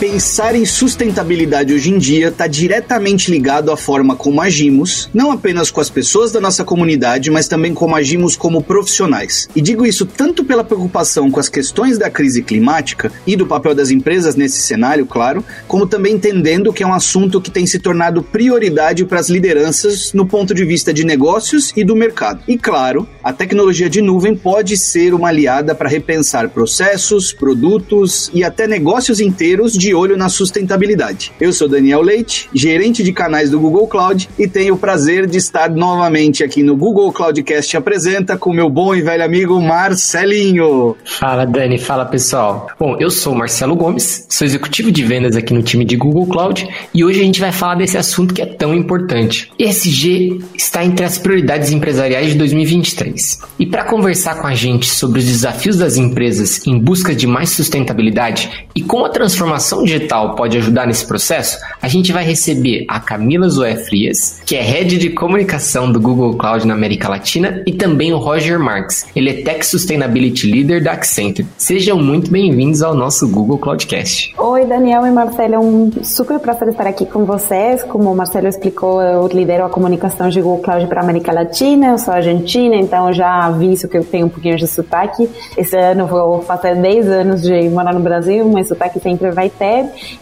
Pensar em sustentabilidade hoje em dia está diretamente ligado à forma como agimos, não apenas com as pessoas da nossa comunidade, mas também como agimos como profissionais. E digo isso tanto pela preocupação com as questões da crise climática e do papel das empresas nesse cenário, claro, como também entendendo que é um assunto que tem se tornado prioridade para as lideranças no ponto de vista de negócios e do mercado. E claro, a tecnologia de nuvem pode ser uma aliada para repensar processos, produtos e até negócios inteiros de olho na sustentabilidade. Eu sou Daniel Leite, gerente de canais do Google Cloud e tenho o prazer de estar novamente aqui no Google Cloudcast Apresenta com meu bom e velho amigo Marcelinho. Fala Dani, fala pessoal. Bom, eu sou Marcelo Gomes, sou executivo de vendas aqui no time de Google Cloud e hoje a gente vai falar desse assunto que é tão importante. ESG está entre as prioridades empresariais de 2023. E para conversar com a gente sobre os desafios das empresas em busca de mais sustentabilidade e como a transformação digital pode ajudar nesse processo, a gente vai receber a Camila Zoé Frias, que é Head de Comunicação do Google Cloud na América Latina, e também o Roger Marks. Ele é Tech Sustainability Leader da Accenture. Sejam muito bem-vindos ao nosso Google Cloudcast. Oi, Daniel e Marcelo, é um super prazer estar aqui com vocês. Como o Marcelo explicou, eu lidero a comunicação de Google Cloud para a América Latina, eu sou argentina, então já aviso que eu tenho um pouquinho de sotaque. Esse ano vou fazer 10 anos de morar no Brasil, mas sotaque sempre vai ter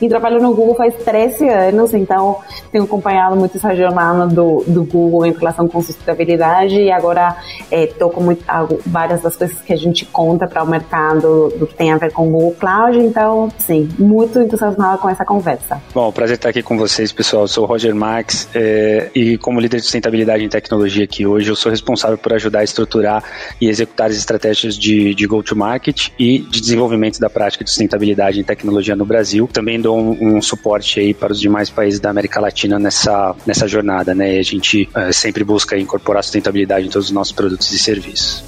e trabalho no Google faz 13 anos, então tenho acompanhado muito essa jornada do, do Google em relação com sustentabilidade e agora estou é, com muito, várias das coisas que a gente conta para o mercado do que tem a ver com o Google Cloud, então, sim, muito entusiasmada com essa conversa. Bom, prazer estar aqui com vocês, pessoal. Eu sou o Roger Max é, e como líder de sustentabilidade em tecnologia aqui hoje, eu sou responsável por ajudar a estruturar e executar as estratégias de, de go-to-market e de desenvolvimento da prática de sustentabilidade em tecnologia no Brasil Brasil. Também dou um, um, suporte aí para os demais países da América Latina nessa, nessa jornada, né? A gente uh, sempre busca incorporar sustentabilidade em todos os nossos produtos e serviços.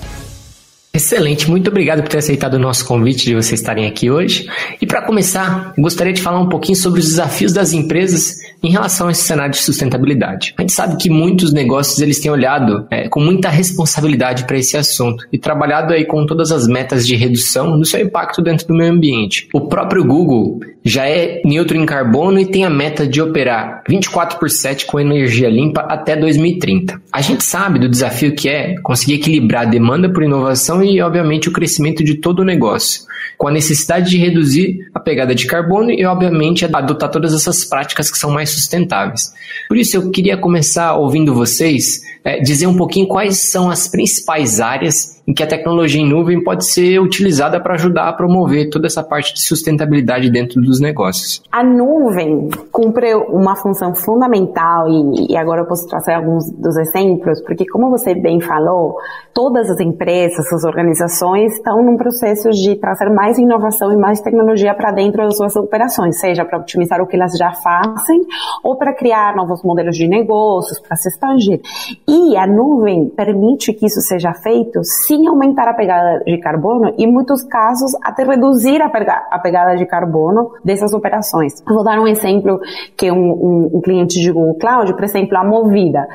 Excelente, muito obrigado por ter aceitado o nosso convite de vocês estarem aqui hoje. E para começar, gostaria de falar um pouquinho sobre os desafios das empresas em relação a esse cenário de sustentabilidade. A gente sabe que muitos negócios eles têm olhado é, com muita responsabilidade para esse assunto e trabalhado aí com todas as metas de redução do seu impacto dentro do meio ambiente. O próprio Google já é neutro em carbono e tem a meta de operar 24 por 7 com energia limpa até 2030. A gente sabe do desafio que é conseguir equilibrar a demanda por inovação e, obviamente, o crescimento de todo o negócio, com a necessidade de reduzir a pegada de carbono e, obviamente, adotar todas essas práticas que são mais sustentáveis. Por isso, eu queria começar ouvindo vocês é, dizer um pouquinho quais são as principais áreas em que a tecnologia em nuvem pode ser utilizada para ajudar a promover toda essa parte de sustentabilidade dentro dos negócios. A nuvem cumpre uma função fundamental e, e agora eu posso trazer alguns dos exemplos, porque como você bem falou, todas as empresas, as organizações estão num processo de trazer mais inovação e mais tecnologia para dentro das suas operações, seja para otimizar o que elas já fazem ou para criar novos modelos de negócios, para se expandir. E a nuvem permite que isso seja feito sem aumentar a pegada de carbono e, em muitos casos, até reduzir a pegada de carbono dessas operações. Vou dar um exemplo que um, um, um cliente de Google Cloud, por exemplo, a Movida.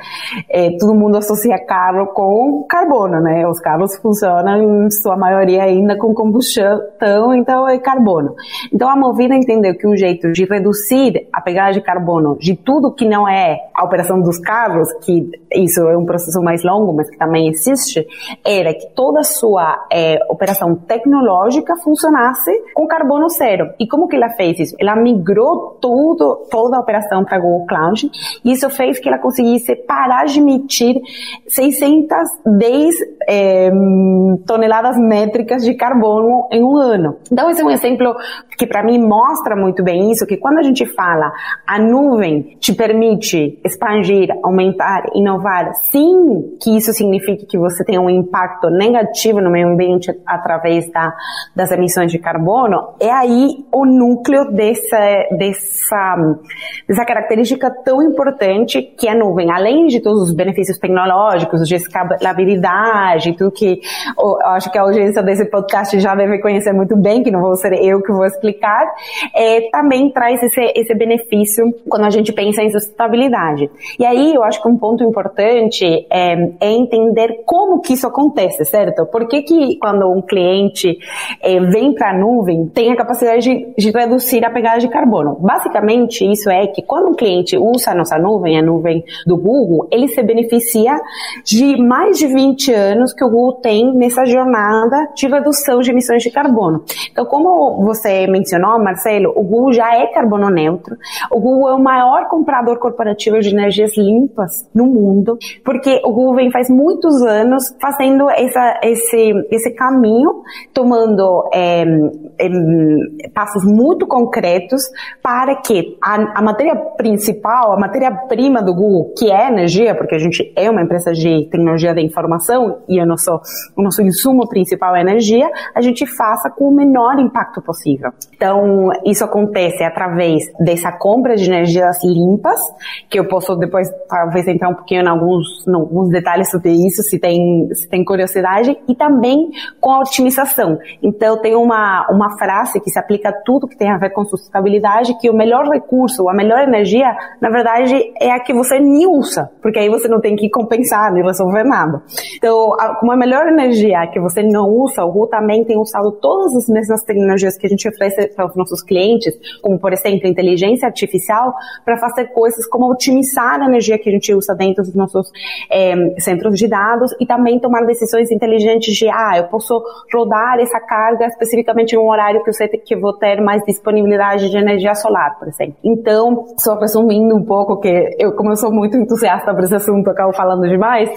É, todo mundo associa carro com carbono, né? Os carros funcionam, em sua maioria, ainda com combustão, então é carbono. Então, a Movida entendeu que um jeito de reduzir a pegada de carbono de tudo que não é a operação dos carros, que isso é um processo mais longo, mas que também existe, era que toda a sua é, operação tecnológica funcionasse com carbono zero. E como que ela fez isso? Ela migrou tudo, toda a operação para Google Cloud e isso fez que ela conseguisse parar de emitir 610 é, toneladas métricas de carbono em um ano. Então esse é um exemplo que para mim mostra muito bem isso, que quando a gente fala a nuvem te permite expandir, aumentar, inovar, sim que isso signifique que você tem um impacto negativo no meio ambiente através da, das emissões de carbono, é aí o núcleo dessa, dessa, dessa característica tão importante que a nuvem, além de todos os benefícios tecnológicos, de escalabilidade, tudo que eu acho que a audiência desse podcast já deve conhecer muito bem, que não vou ser eu que vou explicar, é, também traz esse, esse benefício quando a gente pensa em sustentabilidade. E aí eu acho que um ponto importante é, é entender como que isso acontece certo? Por que, que quando um cliente é, vem para a nuvem, tem a capacidade de, de, reduzir a pegada de carbono? Basicamente, isso é que quando um cliente usa a nossa nuvem, a nuvem do Google, ele se beneficia de mais de 20 anos que o Google tem nessa jornada de redução de emissões de carbono. Então, como você mencionou, Marcelo, o Google já é carbono neutro. O Google é o maior comprador corporativo de energias limpas no mundo, porque o Google vem faz muitos anos fazendo essa, esse, esse caminho, tomando é, é, passos muito concretos para que a, a matéria principal, a matéria-prima do Google, que é energia, porque a gente é uma empresa de tecnologia da informação e o nosso, o nosso insumo principal é energia, a gente faça com o menor impacto possível. Então, isso acontece através dessa compra de energias limpas, que eu posso depois talvez entrar um pouquinho em alguns, em alguns detalhes sobre isso, se tem, se tem curiosidade, e também com a otimização. Então, tem uma, uma frase que se aplica a tudo que tem a ver com sustentabilidade, que o melhor recurso, a melhor energia, na verdade, é a que você nem usa, porque aí você não tem que compensar, nem resolver nada. Então, a, como a melhor energia que você não usa, o Ru também tem usado todas as mesmas tecnologias que a gente oferece para os nossos clientes, como, por exemplo, inteligência artificial, para fazer coisas como otimizar a energia que a gente usa dentro dos nossos é, centros de dados e também tomar decisões inteligentes de, ah, eu posso rodar essa carga especificamente em um horário que eu sei que vou ter mais disponibilidade de energia solar, por exemplo. Então, só resumindo um pouco, que eu, como eu sou muito entusiasta por esse assunto, acabo falando demais,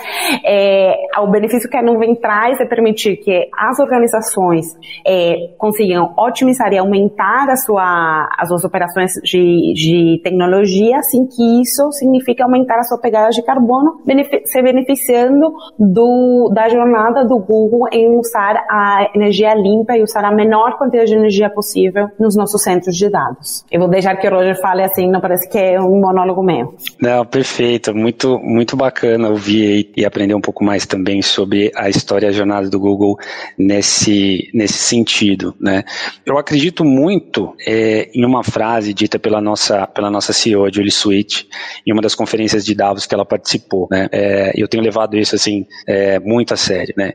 é, o benefício que a nuvem traz é permitir que as organizações é, consigam otimizar e aumentar a sua, as suas operações de, de tecnologia, assim que isso significa aumentar a sua pegada de carbono, se beneficiando do, da jornada do Google em usar a energia limpa e usar a menor quantidade de energia possível nos nossos centros de dados. Eu vou deixar que o Roger fale assim, não parece que é um monólogo meu. Não, perfeito. Muito, muito bacana ouvir e aprender um pouco mais também sobre a história e a jornada do Google nesse, nesse sentido, né? Eu acredito muito é, em uma frase dita pela nossa, pela nossa CEO, Julie Sweet, em uma das conferências de Davos que ela participou, né? É, eu tenho levado isso, assim, é, muito a sério, né?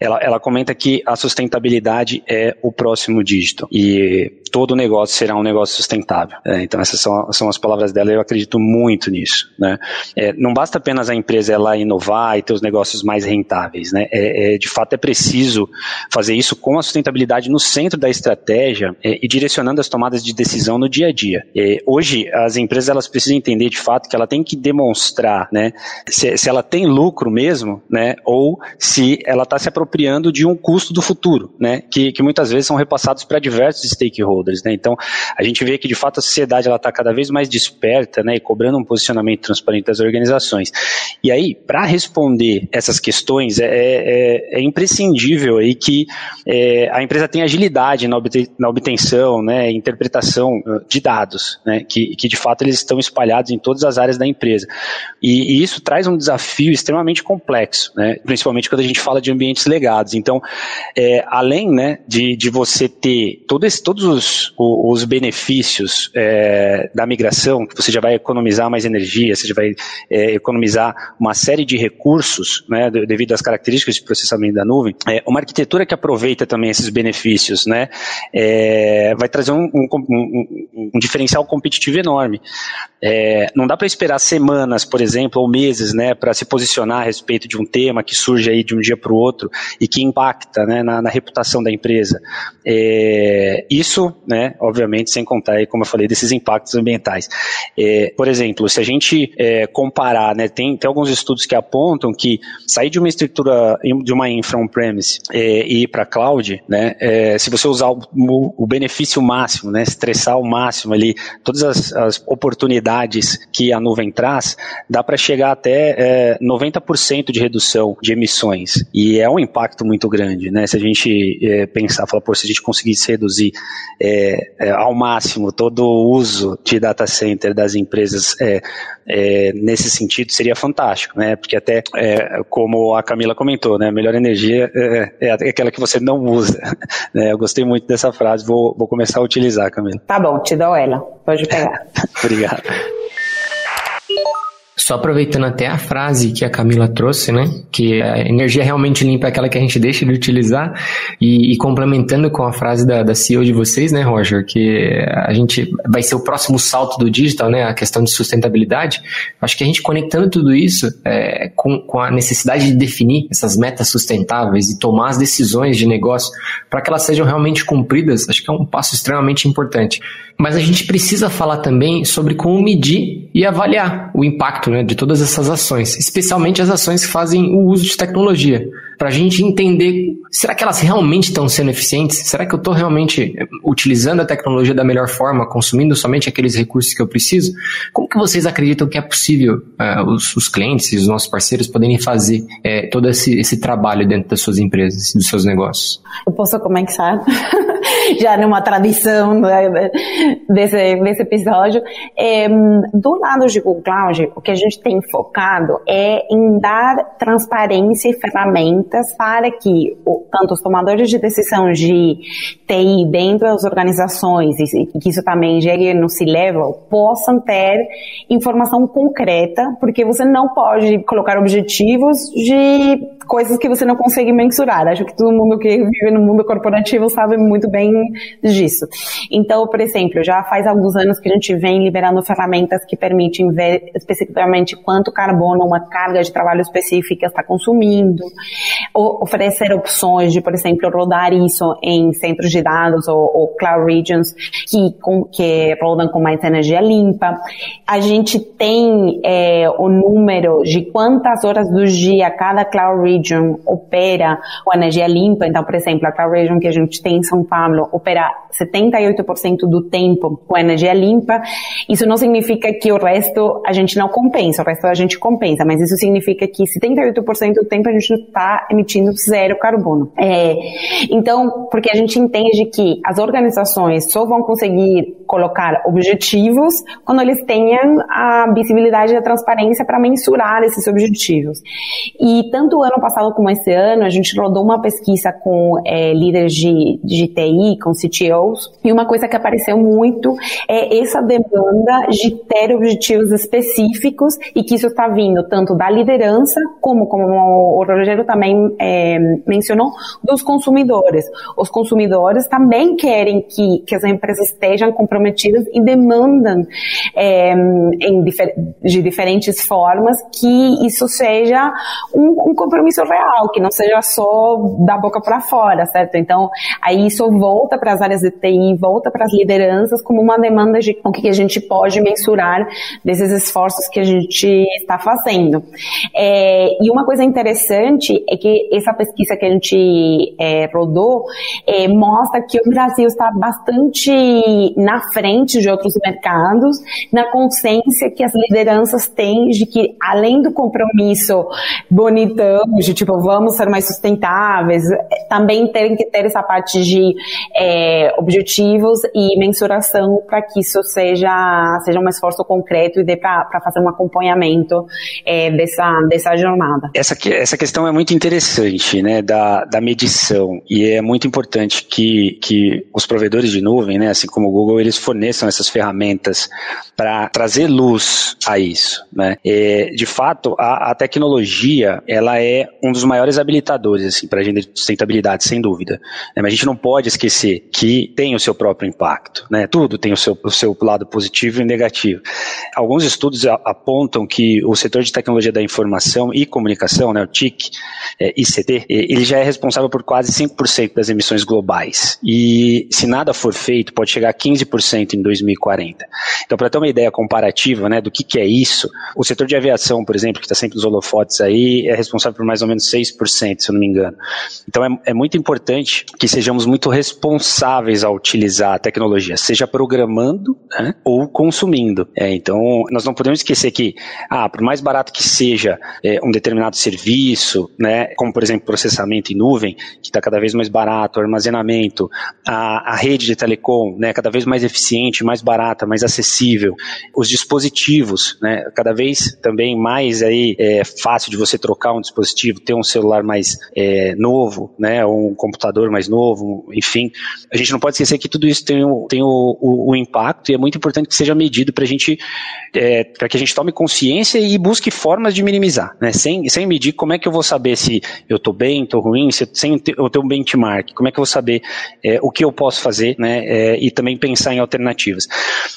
Ela, ela comenta que a sustentabilidade é o próximo dígito e todo negócio será um negócio sustentável. É, então essas são, são as palavras dela e eu acredito muito nisso, né? É, não basta apenas a empresa ela inovar e ter os negócios mais rentáveis, né? É, é de fato é preciso fazer isso com a sustentabilidade no centro da estratégia é, e direcionando as tomadas de decisão no dia a dia. É, hoje as empresas elas precisam entender de fato que ela tem que demonstrar, né? Se, se ela tem lucro mesmo, né? Ou se ela está se apropriando de um custo do futuro, né? Que, que muitas vezes são repassados para diversos stakeholders, né? Então a gente vê que de fato a sociedade ela está cada vez mais desperta, né? E cobrando um posicionamento transparente das organizações. E aí para responder essas questões é, é, é, imprescindível aí que é, a empresa tenha agilidade na, na obtenção, né? Interpretação uh, de dados, né? Que, que de fato eles estão espalhados em todas as áreas da empresa. E, e isso traz um desafio extremamente complexo, né? Principalmente quando a gente fala de ambientes legados. Então, é, além né, de, de você ter todo esse, todos os, os benefícios é, da migração, que você já vai economizar mais energia, você já vai é, economizar uma série de recursos né, devido às características de processamento da nuvem, é, uma arquitetura que aproveita também esses benefícios né, é, vai trazer um, um, um, um, diferencial competitivo enorme. É, não dá para esperar semanas, por exemplo, ou meses né, para se posicionar a respeito de um tema que surge aí de um dia para o outro e que impacta né, na, na, reputação da empresa. É, isso, né, obviamente, sem contar, aí, como eu falei, desses impactos ambientais. É, por exemplo, se a gente é, comparar, né, tem, tem alguns estudos que apontam que sair de uma estrutura, de uma infra on-premise é, e ir para cloud, né, é, se você usar o, o, benefício máximo, né, estressar ao máximo ali, todas as, as oportunidades que a nuvem traz, dá para chegar até 90% de redução de emissões. E é um impacto muito grande, né? Se a gente é, pensar, falar, pô, se a gente conseguisse reduzir é, é, ao máximo todo o uso de data center das empresas é, é, nesse sentido, seria fantástico, né? Porque até, é, como a Camila comentou, né? A melhor energia é, aquela que você não usa. Né? Eu gostei muito dessa frase, vou, vou começar a utilizar, Camila. Tá bom, te dou ela. Pode pegar. Obrigado. you Só aproveitando até a frase que a Camila trouxe, né? Que a energia realmente limpa é aquela que a gente deixa de utilizar e, e complementando com a frase da, da CEO de vocês, né, Roger? Que a gente vai ser o próximo salto do digital, né? A questão de sustentabilidade. Acho que a gente conectando tudo isso é, com, com a necessidade de definir essas metas sustentáveis e tomar as decisões de negócio para que elas sejam realmente cumpridas, acho que é um passo extremamente importante. Mas a gente precisa falar também sobre como medir e avaliar o impacto né, de todas essas ações, especialmente as ações que fazem o uso de tecnologia, para a gente entender será que elas realmente estão sendo eficientes? Será que eu estou realmente utilizando a tecnologia da melhor forma, consumindo somente aqueles recursos que eu preciso? Como que vocês acreditam que é possível uh, os, os, clientes e os nossos parceiros poderem fazer uh, todo esse, esse trabalho dentro das suas empresas, dos seus negócios? Eu posso começar? já numa tradição né, desse, desse episódio. É, do lado de Google Cloud, o que a gente tem focado é em dar transparência e ferramentas para que o, tanto os tomadores de decisão de TI dentro das organizações e, que isso também chegue no C-Level possam ter informação concreta, porque você não pode colocar objetivos de coisas que você não consegue mensurar. Acho que todo mundo que vive no mundo corporativo sabe muito bem disso. Então, por exemplo, já faz alguns anos que a gente vem liberando ferramentas que permitem ver especificamente quanto carbono uma carga de trabalho específica está consumindo, oferecer opções de, por exemplo, rodar isso em centros de dados ou, ou cloud regions que, com, que rodam com mais energia limpa. A gente tem é, o número de quantas horas do dia cada cloud region opera com energia limpa. Então, por exemplo, a cloud region que a gente tem em São Paulo opera 78% do tempo com energia limpa. Isso não significa que o resto a gente não compensa, o resto a gente compensa, mas isso significa que 78% do tempo a gente está emitindo zero carbono. É, então, porque a gente entende que as organizações só vão conseguir colocar objetivos quando eles tenham a visibilidade e a transparência para mensurar esses objetivos. E tanto ano passado como esse ano, a gente rodou uma pesquisa com é, líderes de, de TI, com CTOs, e uma coisa que apareceu muito é essa demanda de ter objetivos específicos e que isso está vindo tanto da liderança, como, como o Rogério também é, mencionou, dos consumidores. Os consumidores também querem que, que as empresas estejam comprometidas e demandam é, de diferentes formas que isso seja um, um compromisso real, que não seja só da boca para fora, certo? Então, aí isso volta para as áreas de TI, volta para as lideranças como uma demanda de o que a gente pode mensurar desses esforços que a gente está fazendo. É, e uma coisa interessante é que essa pesquisa que a gente é, rodou é, mostra que o Brasil está bastante na frente de outros mercados, na consciência que as lideranças têm de que, além do compromisso bonitão, de tipo, vamos ser mais sustentáveis, também tem que ter essa parte de é, objetivos e mensuração para que isso seja, seja um esforço concreto e dê para fazer um acompanhamento é, dessa, dessa jornada. Essa, essa questão é muito interessante, né, da, da medição, e é muito importante que, que os provedores de nuvem, né, assim como o Google, eles forneçam essas ferramentas para trazer luz a isso, né. É, de fato, a, a tecnologia, ela é um dos maiores habilitadores, assim, para a agenda de sustentabilidade, sem dúvida. Né, mas a gente não pode esquecer que tem o seu próprio impacto, né, tudo tem o seu, o seu lado positivo e negativo. Alguns estudos apontam que o setor de tecnologia da informação e comunicação, né, o TIC, é, ICT, ele já é responsável por quase 5% das emissões globais. E se nada for feito, pode chegar a 15% em 2040. Então, para ter uma ideia comparativa né, do que, que é isso, o setor de aviação, por exemplo, que está sempre nos holofotes aí, é responsável por mais ou menos 6%, se eu não me engano. Então, é, é muito importante que sejamos muito responsáveis ao utilizar a tecnologia, seja programando né, ou consumindo. É, então, nós não podemos esquecer que, ah, por mais barato que seja é, um determinado serviço, né, como por exemplo processamento em nuvem, que está cada vez mais barato, armazenamento, a, a rede de telecom, né, cada vez mais eficiente, mais barata, mais acessível. Os dispositivos, né, cada vez também mais aí é, fácil de você trocar um dispositivo, ter um celular mais é, novo, né, um computador mais novo, enfim. A gente não pode esquecer que tudo isso tem, o, tem o, o, o impacto e é muito importante que seja medido para a gente, é, para que a gente tome consciência e busque formas de minimizar, né, sem, sem medir como é que eu vou saber se eu estou bem, estou ruim, se, sem eu ter um benchmark, como é que eu vou saber é, o que eu posso fazer, né, é, e também pensar em alternativas.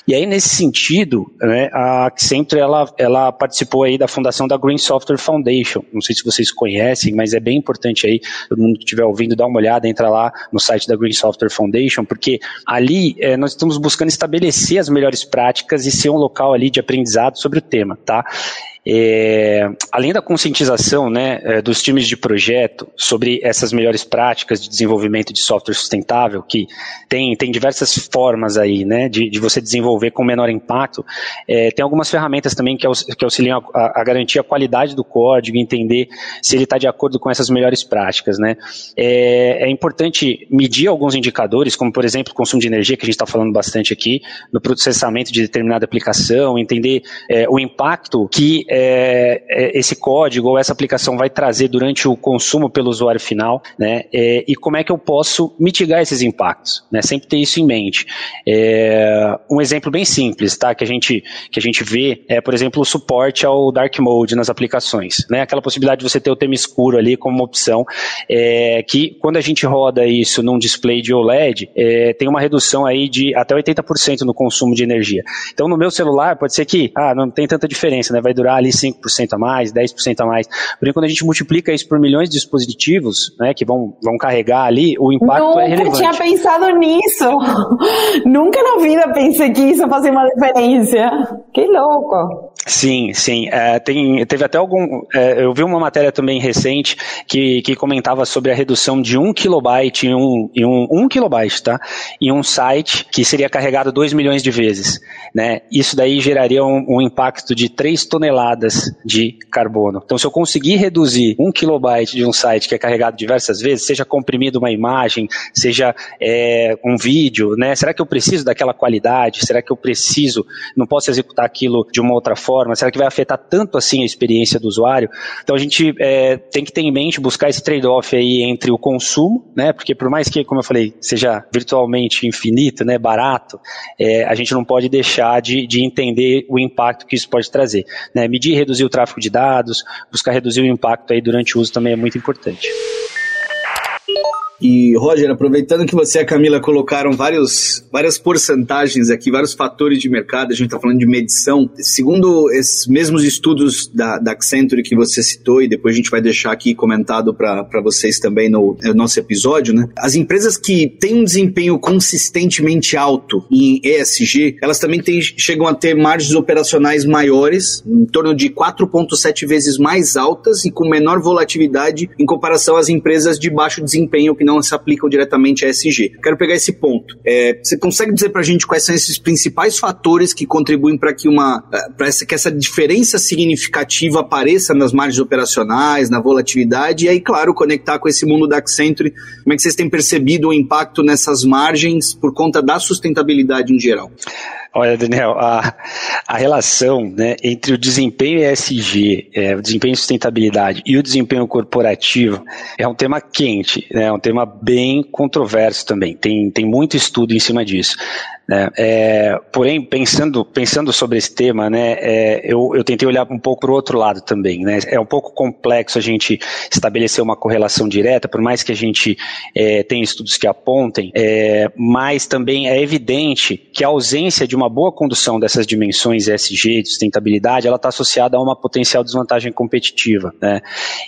E aí, nesse sentido, né, a Accenture, ela, ela participou aí da fundação da Green Software Foundation, não sei se vocês conhecem, mas é bem importante aí, todo mundo que estiver ouvindo, dá uma olhada, entra lá no site da Green Software Foundation, porque ali é, nós estamos buscando estabelecer as melhores práticas e ser um local ali de aprendizado sobre o tema, tá? É, além da conscientização né, é, dos times de projeto sobre essas melhores práticas de desenvolvimento de software sustentável, que tem, tem diversas formas aí né, de, de você desenvolver com menor impacto, é, tem algumas ferramentas também que, aux, que auxiliam a, a, garantir a qualidade do código, entender se ele está de acordo com essas melhores práticas. Né. É, é importante medir alguns indicadores, como por exemplo o consumo de energia, que a gente está falando bastante aqui, no processamento de determinada aplicação, entender é, o impacto que é, é, esse código ou essa aplicação vai trazer durante o consumo pelo usuário final, né? É, e como é que eu posso mitigar esses impactos, né? Sempre ter isso em mente. É, um exemplo bem simples, tá? Que a gente que a gente vê é, por exemplo, o suporte ao dark mode nas aplicações, né? Aquela possibilidade de você ter o tema escuro ali como uma opção, é, que quando a gente roda isso num display de OLED, é, tem uma redução aí de até 80% no consumo de energia. Então, no meu celular pode ser que, ah, não tem tanta diferença, né? Vai durar ali 5% a mais, 10% a mais. Porém, quando a gente multiplica isso por milhões de dispositivos, né, que vão, vão carregar ali, o impacto Nunca é relevante. Nunca tinha pensado nisso. Nunca na vida pensei que isso fazia uma diferença. Que louco. Sim, sim. É, tem, teve até algum. É, eu vi uma matéria também recente que, que comentava sobre a redução de um kilobyte em um, em um, kilobyte, tá? Em um site que seria carregado 2 milhões de vezes. Né? Isso daí geraria um, um impacto de 3 toneladas de carbono. Então, se eu conseguir reduzir um kilobyte de um site que é carregado diversas vezes, seja comprimido uma imagem, seja é, um vídeo, né? Será que eu preciso daquela qualidade? Será que eu preciso? Não posso executar aquilo de uma outra forma? Será que vai afetar tanto assim a experiência do usuário? Então a gente é, tem que ter em mente buscar esse trade-off aí entre o consumo, né? Porque por mais que, como eu falei, seja virtualmente infinito, né, barato, é, a gente não pode deixar de, de entender o impacto que isso pode trazer. Né? Medir e reduzir o tráfego de dados, buscar reduzir o impacto aí durante o uso também é muito importante. E, Roger, aproveitando que você e a Camila colocaram vários, várias porcentagens aqui, vários fatores de mercado, a gente está falando de medição. Segundo esses mesmos estudos da, da Accenture que você citou, e depois a gente vai deixar aqui comentado para vocês também no, no, nosso episódio, né? As empresas que têm um desempenho consistentemente alto em ESG, elas também têm, chegam a ter margens operacionais maiores, em torno de 4,7 vezes mais altas e com menor volatilidade em comparação às empresas de baixo desempenho que não se aplicam diretamente a SG. Quero pegar esse ponto. É, você consegue dizer para a gente quais são esses principais fatores que contribuem para que uma é, para essa, que essa diferença significativa apareça nas margens operacionais, na volatilidade e aí, claro, conectar com esse mundo da Accenture. Como é que vocês têm percebido o impacto nessas margens por conta da sustentabilidade em geral? Olha, Daniel, a, a relação né, entre o desempenho ESG, é, o desempenho e sustentabilidade e o desempenho corporativo é um tema quente, né, é um tema bem controverso também. Tem, tem muito estudo em cima disso. Né? É, porém, pensando, pensando sobre esse tema, né, é, eu, eu tentei olhar um pouco para o outro lado também. Né? É um pouco complexo a gente estabelecer uma correlação direta, por mais que a gente é, tenha estudos que apontem, é, mas também é evidente que a ausência de uma boa condução dessas dimensões ESG, de sustentabilidade, ela está associada a uma potencial desvantagem competitiva. Né?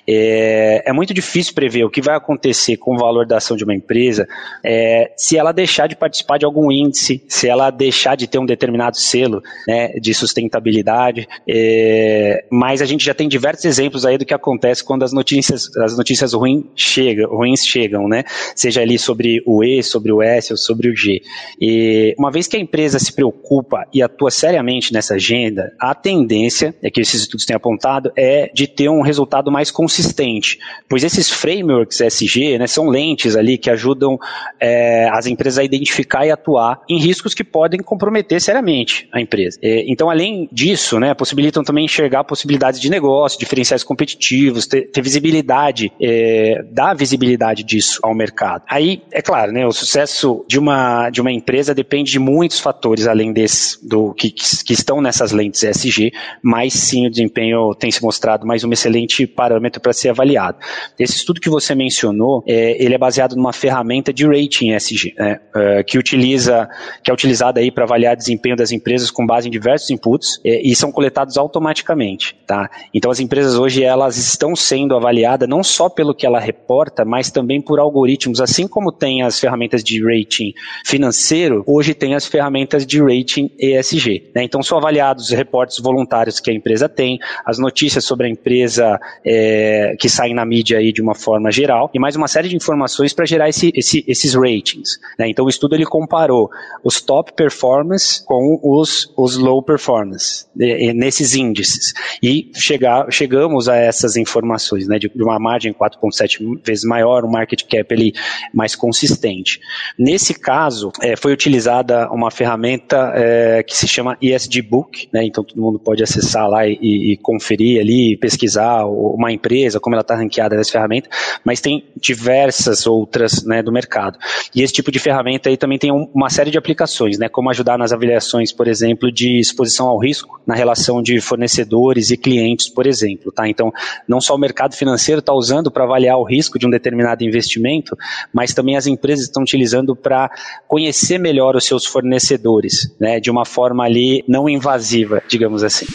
É, é, muito difícil prever o que vai acontecer com o valor da ação de uma empresa é, se ela deixar de participar de algum índice se ela deixar de ter um determinado selo né, de sustentabilidade. É, mas a gente já tem diversos exemplos aí do que acontece quando as notícias, as notícias ruins chegam, ruins chegam, né? Seja ali sobre o E, sobre o S ou sobre o G. E uma vez que a empresa se preocupa e atua seriamente nessa agenda, a tendência, é que esses estudos têm apontado, é de ter um resultado mais consistente. Pois esses frameworks SG né, são lentes ali que ajudam é, as empresas a identificar e atuar em riscos riscos que podem comprometer seriamente a empresa. É, então, além disso, né, possibilitam também enxergar possibilidades de negócio, diferenciais competitivos, ter, ter visibilidade, é, dar visibilidade disso ao mercado. Aí, é claro, né, o sucesso de uma, de uma empresa depende de muitos fatores, além desse, do que, que estão nessas lentes ESG, mas sim o desempenho tem se mostrado mais um excelente parâmetro para ser avaliado. Esse estudo que você mencionou, é, ele é baseado numa ferramenta de rating ESG, né, é, que utiliza, que é utilizada aí para avaliar desempenho das empresas com base em diversos inputs é, e são coletados automaticamente, tá? Então as empresas hoje elas estão sendo avaliadas não só pelo que ela reporta, mas também por algoritmos, assim como tem as ferramentas de rating financeiro, hoje tem as ferramentas de rating ESG. Né? Então são avaliados os reportes voluntários que a empresa tem, as notícias sobre a empresa é, que saem na mídia aí de uma forma geral e mais uma série de informações para gerar esse, esse, esses ratings. Né? Então o estudo ele comparou os top performance com os, os low performance nesses índices e chegar, chegamos a essas informações né, de, de uma margem 4,7 vezes maior, um market cap ele mais consistente. Nesse caso, é, foi utilizada uma ferramenta é, que se chama ESG Book, né, então todo mundo pode acessar lá e, e conferir ali, pesquisar uma empresa, como ela está ranqueada nessa ferramenta, mas tem diversas outras né, do mercado. E esse tipo de ferramenta aí também tem um, uma série de aplicações, né, como ajudar nas avaliações, por exemplo, de exposição ao risco, na relação de fornecedores e clientes, por exemplo. Tá? Então, não só o mercado financeiro está usando para avaliar o risco de um determinado investimento, mas também as empresas estão utilizando para conhecer melhor os seus fornecedores, né, de uma forma ali não invasiva, digamos assim.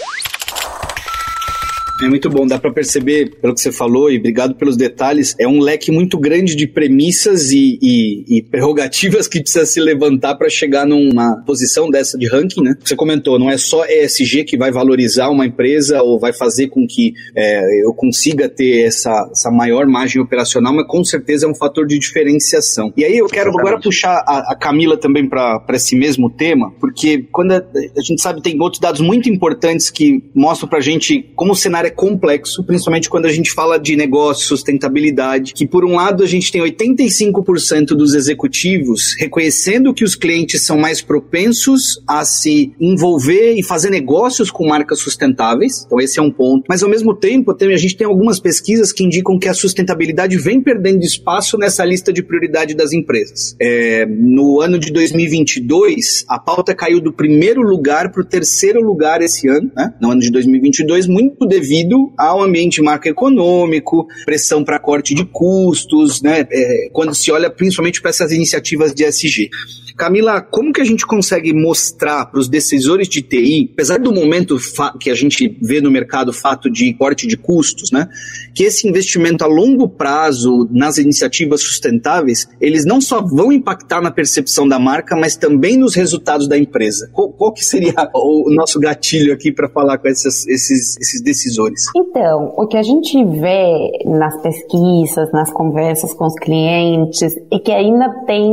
É muito bom, dá para perceber pelo que você falou e obrigado pelos detalhes. É um leque muito grande de premissas e, e, e prerrogativas que precisa se levantar para chegar numa posição dessa de ranking, né? Você comentou, não é só ESG que vai valorizar uma empresa ou vai fazer com que é, eu consiga ter essa, essa maior margem operacional, mas com certeza é um fator de diferenciação. E aí eu quero Exatamente. agora puxar a, a Camila também para esse mesmo tema, porque quando a, a gente sabe tem outros dados muito importantes que mostram para gente como o cenário é complexo, principalmente quando a gente fala de negócio, sustentabilidade, que por um lado a gente tem 85% dos executivos reconhecendo que os clientes são mais propensos a se envolver e fazer negócios com marcas sustentáveis, então esse é um ponto, mas ao mesmo tempo a gente tem algumas pesquisas que indicam que a sustentabilidade vem perdendo espaço nessa lista de prioridade das empresas. É, no ano de 2022, a pauta caiu do primeiro lugar para o terceiro lugar esse ano, né? no ano de 2022, muito devido devido ao ambiente macroeconômico, pressão para corte de custos, né? É, quando se olha principalmente para essas iniciativas de SG. Camila, como que a gente consegue mostrar para os decisores de TI, apesar do momento que a gente vê no mercado fato de corte de custos, né, que esse investimento a longo prazo nas iniciativas sustentáveis, eles não só vão impactar na percepção da marca, mas também nos resultados da empresa. Qual, qual que seria o nosso gatilho aqui para falar com esses, esses, esses decisores? Então, o que a gente vê nas pesquisas, nas conversas com os clientes, é que ainda tem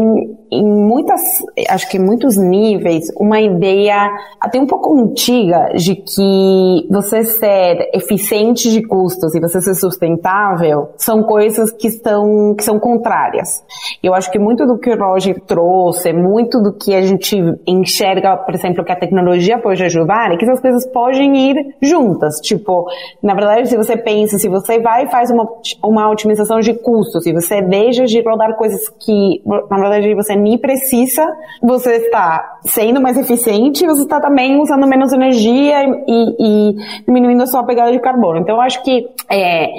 em muitas, acho que em muitos níveis, uma ideia até um pouco antiga de que você ser eficiente de custos e você ser sustentável são coisas que estão que são contrárias. Eu acho que muito do que o Roger trouxe, muito do que a gente enxerga, por exemplo, que a tecnologia pode ajudar, é que essas coisas podem ir juntas. Tipo, na verdade, se você pensa, se você vai e faz uma, uma otimização de custos, se você deixa de rodar coisas que, na verdade, você nem precisa, você está sendo mais eficiente, você está também usando menos energia e, e, diminuindo a sua pegada de carbono. Então, eu acho que, é,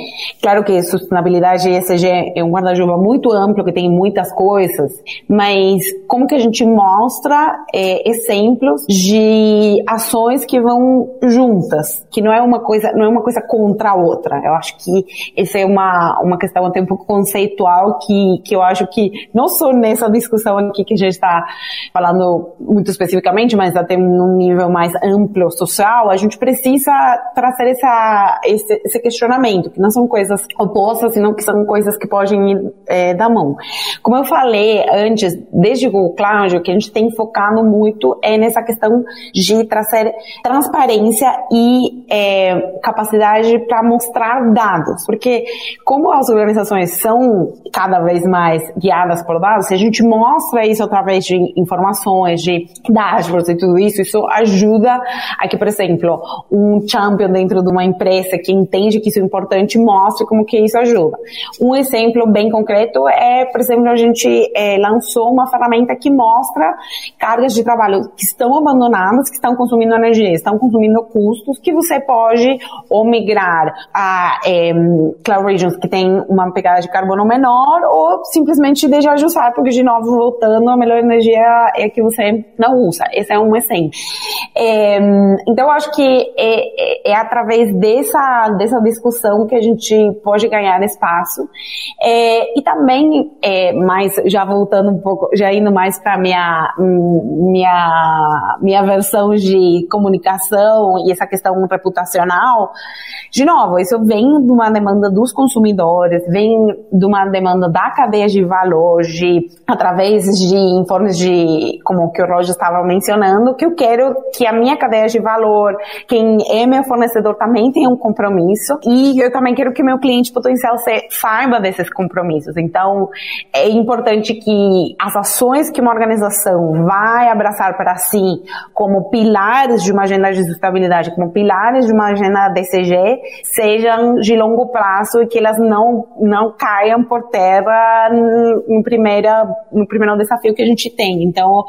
claro que sustentabilidade ESG é um guarda-chuva muito amplo, que tem muitas coisas, mas como que a gente mostra é, exemplos de ações que vão juntas, que não é uma coisa, não é uma coisa contra a outra. Eu acho que essa é uma, uma questão até um pouco conceitual que, que eu acho que não só nessa discussão aqui que a gente está falando muito especificamente, mas até num nível mais amplo social, a gente precisa trazer essa, esse, esse questionamento, que não são coisas opostas, senão que são coisas que podem ir é, da mão. Como eu falei antes, desde o Google Cloud, o que a gente tem focado muito é nessa questão de trazer transparência e é, capacidade para mostrar dados, porque como as organizações são cada vez mais guiadas por dados, se a gente mostra isso através de informações, de dashboards e tudo isso, isso ajuda a que, por exemplo, um champion dentro de uma empresa que entende que isso é importante mostre como que isso ajuda. Um exemplo bem concreto é, por exemplo, a gente é, lançou uma ferramenta que mostra cargas de trabalho que estão abandonadas, que estão consumindo energia, estão consumindo custos, que você pode ou migrar a é, cloud regions que tem uma pegada de carbono menor ou simplesmente deixar de usar, porque de novo, voltando, a melhor energia é que você não usa. Esse é um exemplo. É, então, acho que é, é, é, através dessa, dessa discussão que a gente pode ganhar espaço. É, e também, é, mais, já voltando um pouco, já indo mais para minha, minha, minha versão de comunicação e essa questão reputacional, de novo, isso vem de uma demanda dos consumidores, vem de uma demanda da cadeia de valor, de, através de de, como que o Roger estava mencionando, que eu quero que a minha cadeia de valor, quem é meu fornecedor também tenha um compromisso e eu também quero que meu cliente potencial saiba desses compromissos. Então, é importante que as ações que uma organização vai abraçar para si como pilares de uma agenda de sustentabilidade, como pilares de uma agenda DCG, sejam de longo prazo e que elas não, não caiam por terra no, primeira, no primeiro desafio que a gente tem. Então,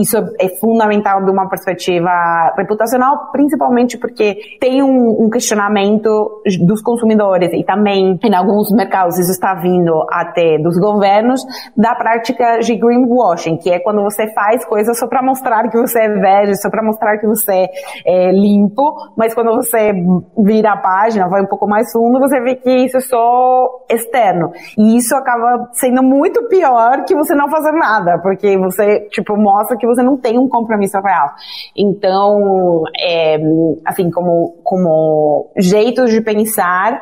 isso é fundamental de uma perspectiva reputacional, principalmente porque tem um, um questionamento dos consumidores e também em alguns mercados isso está vindo até dos governos da prática de greenwashing, que é quando você faz coisas só para mostrar que você é verde, só para mostrar que você é limpo, mas quando você vira a página, vai um pouco mais fundo, você vê que isso é só externo. E isso acaba sendo muito pior que você não fazer nada, porque você, tipo, mostra que você não tem um compromisso real. Então, é, assim, como, como jeitos de pensar,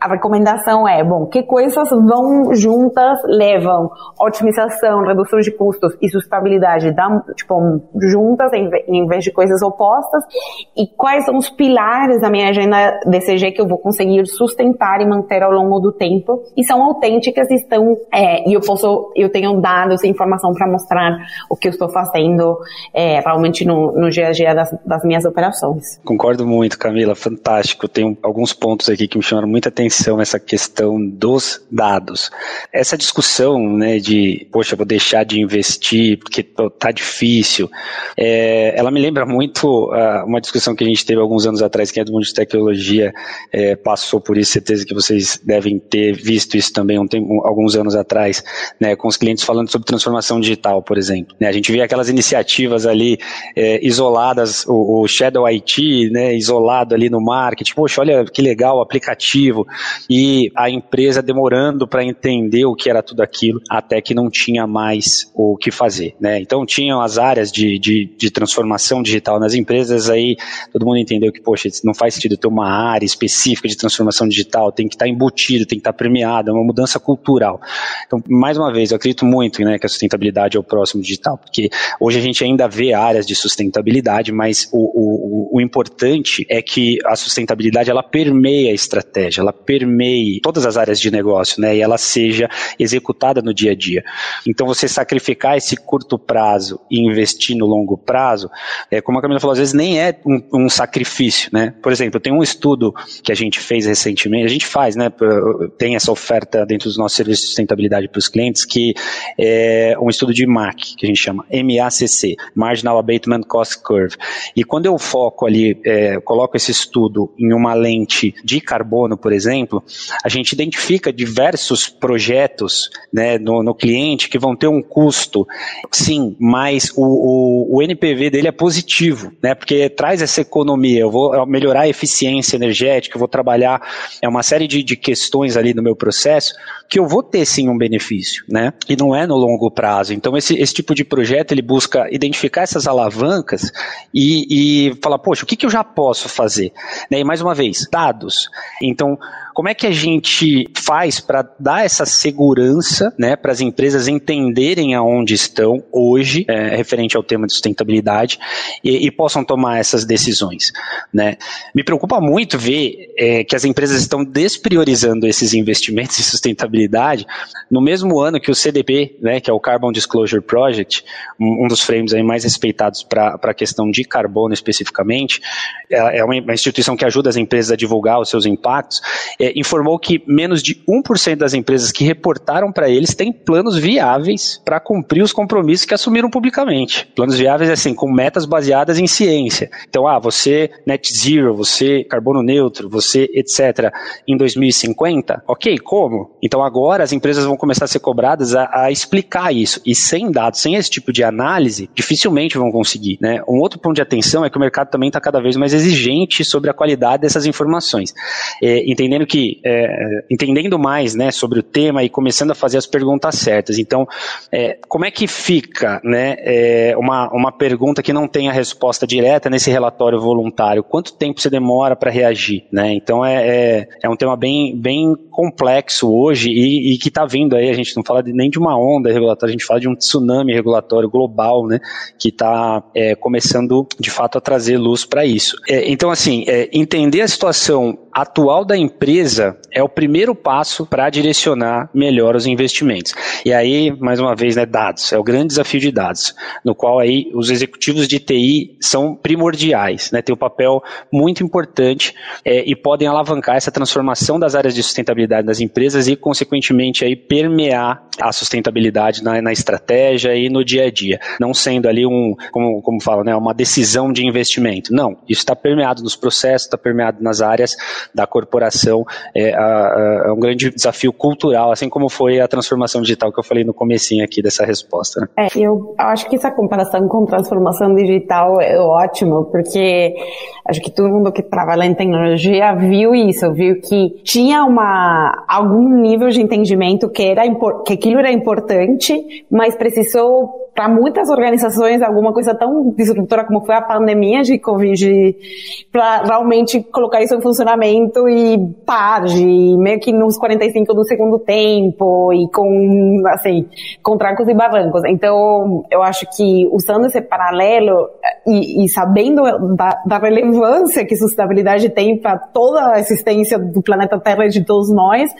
a recomendação é, bom, que coisas vão juntas, levam otimização, redução de custos e sustentabilidade, tipo, juntas, em vez de coisas opostas, e quais são os pilares da minha agenda DCG que eu vou conseguir sustentar e manter ao longo do tempo, e são autênticas e estão, é, e eu posso, eu tenho dados e informação para mostrar o que eu estou fazendo é, realmente no, no dia a dia das, das minhas operações. Concordo muito, Camila, fantástico. Tem alguns pontos aqui que me chamaram muita atenção essa questão dos dados. Essa discussão, né, de, poxa, vou deixar de investir porque tá difícil, é, ela me lembra muito uh, uma discussão que a gente teve alguns anos atrás, que é do mundo de tecnologia, é, passou por isso, certeza que vocês devem ter visto isso também um tempo, alguns anos atrás, né, com os clientes falando sobre transformação digital, por exemplo. Né, a gente vê aquelas iniciativas ali é, isoladas, o, o, Shadow IT, né, isolado ali no marketing, poxa, olha que legal o aplicativo, e a empresa demorando para entender o que era tudo aquilo, até que não tinha mais o que fazer. Né? Então tinham as áreas de, de, de transformação digital nas empresas, aí todo mundo entendeu que, poxa, não faz sentido ter uma área específica de transformação digital, tem que estar tá embutido, tem que estar tá premiado, é uma mudança cultural. Então, mais uma vez, eu acredito muito né, que a sustentabilidade é o próximo digital, porque hoje a gente ainda vê áreas de sustentabilidade, mas o, o, o importante é que a sustentabilidade ela permeia a estratégia, ela permeie todas as áreas de negócio, né, e ela seja executada no dia a dia. Então, você sacrificar esse curto prazo e investir no longo prazo, é, como a Camila falou, às vezes nem é um, um sacrifício, né? Por exemplo, tem um estudo que a gente fez recentemente, a gente faz, né? Tem essa oferta dentro dos nossos serviços de sustentabilidade para os clientes, que é um estudo de MAC, que a gente chama MACC, Marginal Abatement Cost Curve. E quando eu foco ali, é, coloco esse estudo em uma lente de carbono, por exemplo, a gente identifica diversos projetos né, no, no cliente que vão ter um custo, sim, mas o, o, o NPV dele é positivo, né? Porque traz essa economia, eu vou melhorar a eficiência energética, eu vou trabalhar é uma série de, de questões ali no meu processo que eu vou ter sim um benefício, né? E não é no longo prazo. Então esse, esse tipo de projeto ele busca identificar essas alavancas e, e falar, poxa, o que, que eu já posso fazer? Né? E mais uma vez, dados. Então como é que a gente faz para dar essa segurança né, para as empresas entenderem aonde estão hoje, é, referente ao tema de sustentabilidade, e, e, possam tomar essas decisões? Né? Me preocupa muito ver é, que as empresas estão despriorizando esses investimentos em sustentabilidade no mesmo ano que o CDP, né, que é o Carbon Disclosure Project, um, dos frames aí mais respeitados para a questão de carbono especificamente, é, é uma instituição que ajuda as empresas a divulgar os seus impactos, é, informou que menos de 1% das empresas que reportaram para eles têm planos viáveis para cumprir os compromissos que assumiram publicamente. Planos viáveis, assim, com metas baseadas em ciência. Então, ah, você net zero, você carbono neutro, você etc. em 2050, ok, como? Então agora as empresas vão começar a ser cobradas a, a explicar isso. E sem dados, sem esse tipo de análise, dificilmente vão conseguir. Né? Um outro ponto de atenção é que o mercado também está cada vez mais exigente sobre a qualidade dessas informações. É, entendendo que, é, entendendo mais né, sobre o tema e começando a fazer as perguntas certas. Então, é, como é que fica né, é, uma, uma pergunta que não tem a resposta direta nesse relatório voluntário? Quanto tempo você demora para reagir? Né? Então, é, é, é, um tema bem, bem complexo hoje e, e que está vindo aí, a gente não fala de, nem de uma onda regulatória, a gente fala de um tsunami regulatório global, né, que está é, começando, de fato, a trazer luz para isso. É, então, assim, entender a situação atual da empresa é o primeiro passo para direcionar melhor os investimentos. E aí, mais uma vez, né, dados, é o grande desafio de dados, no qual aí os executivos de TI são primordiais, né, tem um papel muito importante é, e podem alavancar essa transformação das áreas de sustentabilidade das empresas e, consequentemente, aí permear a sustentabilidade na, na estratégia e no dia a dia, não sendo ali um, como, como fala, né, uma decisão de investimento. Não, isso está permeado nos processos, está permeado nas áreas da corporação, é, a, a, é um grande desafio cultural, assim como foi a transformação digital que eu falei no comecinho aqui dessa resposta. Né? É, eu acho que essa comparação com transformação digital é ótimo, porque acho que todo mundo que trabalha em tecnologia viu isso, viu que tinha uma algum nível de entendimento que era que aquilo era importante, mas precisou para muitas organizações alguma coisa tão disruptora como foi a pandemia de Covid, para realmente colocar isso em funcionamento e par de meio que nos 45 do segundo tempo e com, assim, com trancos e barrancos. Então, eu acho que usando esse paralelo e, e sabendo da, da, relevância que sustentabilidade tem para toda a existência do planeta Terra e de todos nós,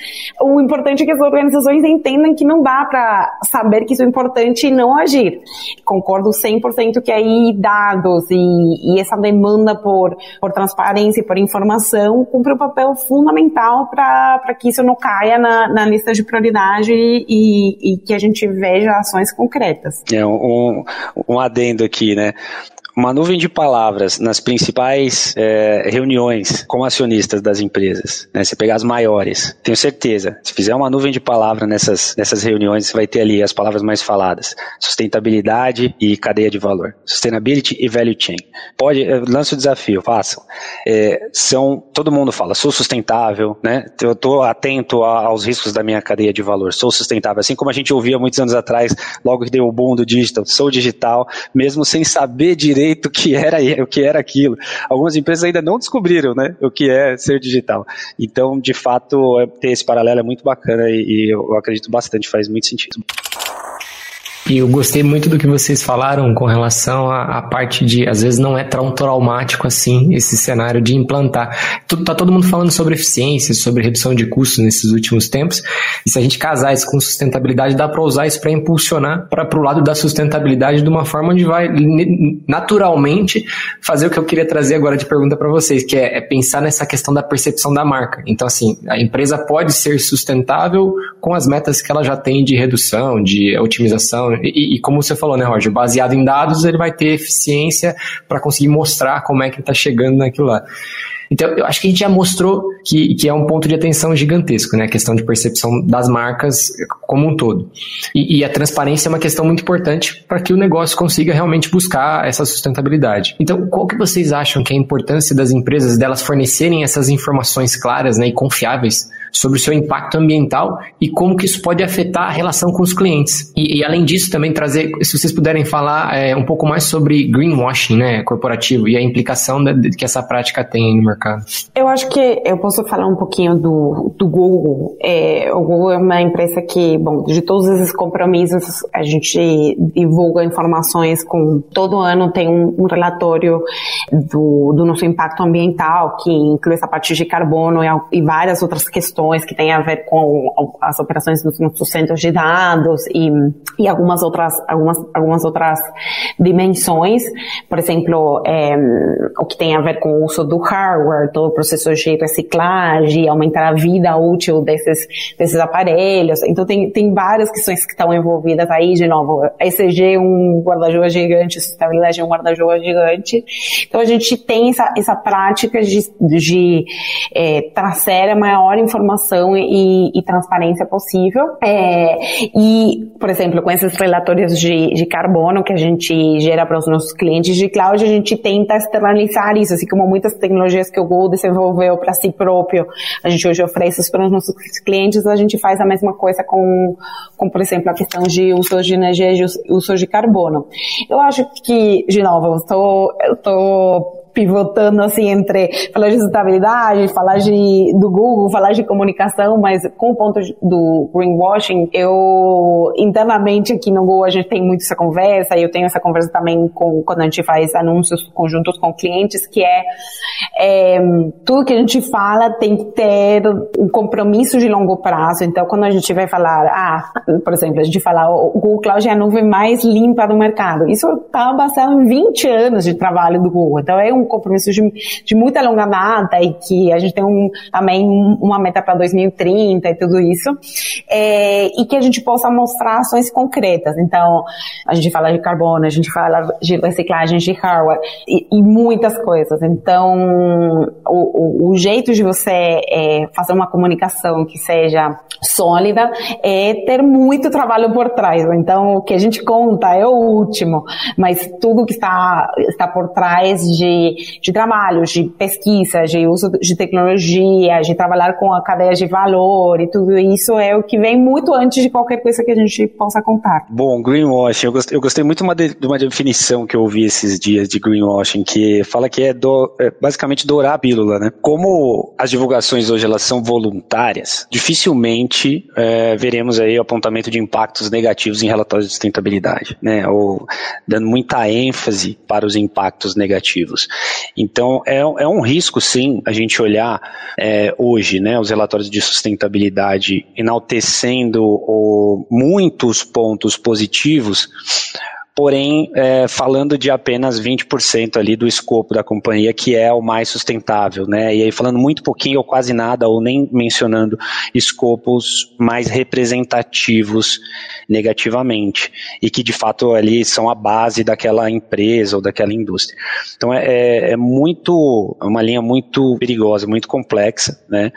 o importante é que as organizações entendam que não dá para saber que isso é importante e não agir. Concordo 100% que aí dados e, e, essa demanda por, por transparência e por informação cumpre um papel fundamental para que isso não caia na, na lista de prioridade e, e, que a gente veja ações concretas. É um, um adendo aqui, né? Uma nuvem de palavras nas principais é, reuniões com acionistas das empresas, né? Você pegar as maiores, tenho certeza, se fizer uma nuvem de palavras nessas, nessas reuniões, você vai ter ali as palavras mais faladas: sustentabilidade e cadeia de valor. Sustainability e value chain. Pode, lance o desafio, façam. É, são, todo mundo fala, sou sustentável, né? Eu estou atento a, aos riscos da minha cadeia de valor, sou sustentável. Assim como a gente ouvia muitos anos atrás, logo que deu o boom do digital, sou digital, mesmo sem saber direito direito o que era o que era aquilo. Algumas empresas ainda não descobriram, né, o que é ser digital. Então, de fato, é, ter esse paralelo é muito bacana e, e eu acredito bastante, faz muito sentido. E eu gostei muito do que vocês falaram com relação à, à, parte de, às vezes não é tão traumático assim esse cenário de implantar. Tá todo mundo falando sobre eficiência, sobre redução de custos nesses últimos tempos. E se a gente casar isso com sustentabilidade, dá para usar isso para impulsionar para o lado da sustentabilidade de uma forma onde vai naturalmente fazer o que eu queria trazer agora de pergunta para vocês, que é, é pensar nessa questão da percepção da marca. Então, assim, a empresa pode ser sustentável com as metas que ela já tem de redução, de otimização e, e, como você falou, né, Roger, baseado em dados, ele vai ter eficiência para conseguir mostrar como é que ele está chegando naquilo lá. Então, eu acho que a gente já mostrou que, que é um ponto de atenção gigantesco, né? A questão de percepção das marcas como um todo. E, e a transparência é uma questão muito importante para que o negócio consiga realmente buscar essa sustentabilidade. Então, qual que vocês acham que é a importância das empresas delas fornecerem essas informações claras né, e confiáveis sobre o seu impacto ambiental e como que isso pode afetar a relação com os clientes. E, e além disso, também trazer, se vocês puderem falar é, um pouco mais sobre greenwashing, né, corporativo e a implicação de, que essa prática tem no mercado. Eu acho que eu posso falar um pouquinho do, do Google. É, o Google é uma empresa que, bom, de todos esses compromissos, a gente divulga informações com todo ano tem um, um relatório do, do nosso impacto ambiental que inclui essa parte de carbono e, e várias outras questões que têm a ver com as operações dos nossos centros de dados e, e algumas outras algumas algumas outras dimensões, por exemplo, é, o que tem a ver com o uso do hardware, todo o processo de reciclagem, aumentar a vida útil desses desses aparelhos. Então tem tem várias questões que estão envolvidas aí de novo. ECG é um guarda-chuva gigante, sustentabilidade é um guarda-chuva gigante. Então a gente tem essa, essa prática de, de é, trazer a maior informação e, e transparência possível. É, e, por exemplo, com esses relatórios de, de carbono que a gente gera para os nossos clientes de cloud, a gente tenta externalizar isso, assim como muitas tecnologias que o Google desenvolveu para si próprio, a gente hoje oferece isso para os nossos clientes, a gente faz a mesma coisa com, com por exemplo, a questão de uso de energia e uso de carbono. Eu acho que, de novo, eu estou pivotando assim entre falar de sustentabilidade, falar de, do Google, falar de comunicação, mas com o ponto do greenwashing, eu internamente aqui no Google a gente tem muito essa conversa, e eu tenho essa conversa também com, quando a gente faz anúncios conjuntos com clientes, que é, é tudo que a gente fala tem que ter um compromisso de longo prazo. Então, quando a gente vai falar, ah, por exemplo, a gente fala o Google Cloud é a nuvem mais limpa do mercado. Isso está baseado em 20 anos de trabalho do Google. Então, é um um compromisso de, de muita longa data e que a gente tem um, também uma meta para 2030 e tudo isso, é, e que a gente possa mostrar ações concretas. Então, a gente fala de carbono, a gente fala de reciclagem de hardware e, e muitas coisas. Então, o, o, o jeito de você é, fazer uma comunicação que seja sólida é ter muito trabalho por trás. Então, o que a gente conta é o último, mas tudo que está, está por trás de de, trabalho, de pesquisa, de uso de tecnologia, de trabalhar com a cadeia de valor e tudo isso é o que vem muito antes de qualquer coisa que a gente possa contar. Bom, greenwashing, eu gostei, eu gostei muito uma de, de, uma definição que eu ouvi esses dias de greenwashing, que fala que é, do, é basicamente dourar a pílula, né? Como as divulgações hoje elas são voluntárias, dificilmente é, veremos aí o apontamento de impactos negativos em relatórios de sustentabilidade, né? Ou dando muita ênfase para os impactos negativos. Então, é, é um risco, sim, a gente olhar é, hoje né, os relatórios de sustentabilidade enaltecendo o, muitos pontos positivos, porém é, falando de apenas 20% ali do escopo da companhia, que é o mais sustentável, né? E aí falando muito pouquinho ou quase nada, ou nem mencionando escopos mais representativos negativamente, e que de fato ali são a base daquela empresa ou daquela indústria. Então é, é, é muito, é uma linha muito perigosa, muito complexa, né?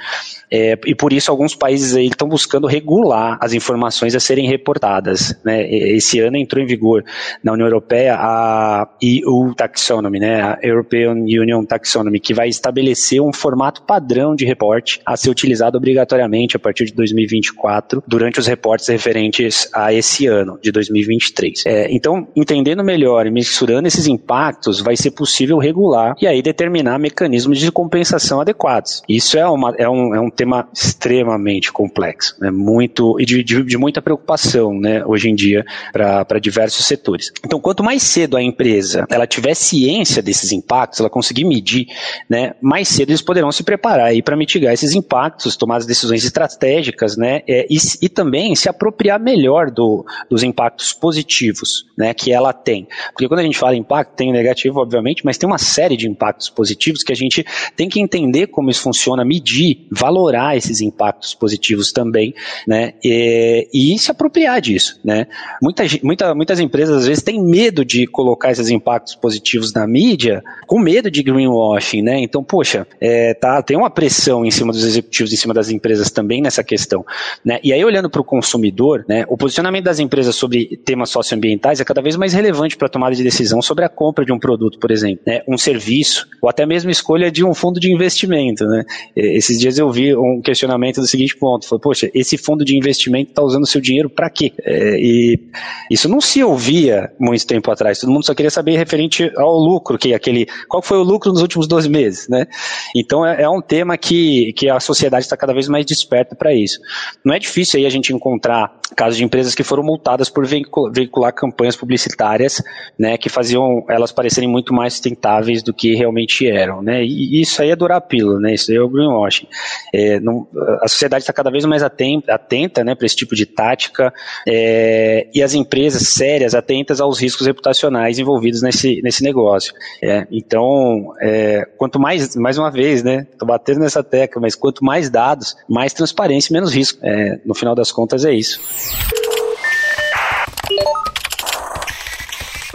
É, e por isso alguns países aí estão buscando regular as informações a serem reportadas, né? Esse ano entrou em vigor na União Europeia a EU Taxonomy, né, a European Union Taxonomy, que vai estabelecer um formato padrão de reporte a ser utilizado obrigatoriamente a partir de 2024 durante os reportes referentes a esse ano de 2023. É, então, entendendo melhor e mensurando esses impactos, vai ser possível regular e aí determinar mecanismos de compensação adequados. Isso é, uma, é, um, é um tema extremamente complexo, né, muito e de, de, de muita preocupação, né, hoje em dia para diversos setores setores. Então, quanto mais cedo a empresa ela tiver ciência desses impactos, ela conseguir medir, né, mais cedo eles poderão se preparar para mitigar esses impactos, tomar as decisões estratégicas, né, é, e, e, também se apropriar melhor do, dos impactos positivos, né, que ela tem. Porque quando a gente fala impacto, tem o negativo, obviamente, mas tem uma série de impactos positivos que a gente tem que entender como isso funciona, medir, valorar esses impactos positivos também, né, e, e se apropriar disso, né. Muita, muita, muitas empresas às vezes têm medo de colocar esses impactos positivos na mídia, com medo de greenwashing, né? Então, poxa, é, tá, tem uma pressão em cima dos executivos, em cima das empresas também nessa questão, né? E aí, olhando para o consumidor, né, o posicionamento das empresas sobre temas socioambientais é cada vez mais relevante para a tomada de decisão sobre a compra de um produto, por exemplo, né, um serviço, ou até mesmo escolha de um fundo de investimento, né? Esses dias eu vi um questionamento do seguinte ponto, foi, poxa, esse fundo de investimento está usando seu dinheiro para quê? É, e isso não se ouvia muito tempo atrás, todo mundo só queria saber referente ao lucro, que aquele, qual foi o lucro nos últimos 12 meses, né? Então é, é um tema que, que a sociedade está cada vez mais desperta para isso. Não é difícil aí a gente encontrar casos de empresas que foram multadas por veicular campanhas publicitárias, né, que faziam elas parecerem muito mais sustentáveis do que realmente eram, né? E isso aí é durar a pílula, né? Isso aí é o greenwashing. É, não, a sociedade está cada vez mais atenta, atenta né, para esse tipo de tática é, e as empresas sérias atentas aos riscos reputacionais envolvidos nesse, nesse negócio. É, então, é, quanto mais, mais uma vez, né, estou batendo nessa tecla, mas quanto mais dados, mais transparência e menos risco. É, no final das contas é isso.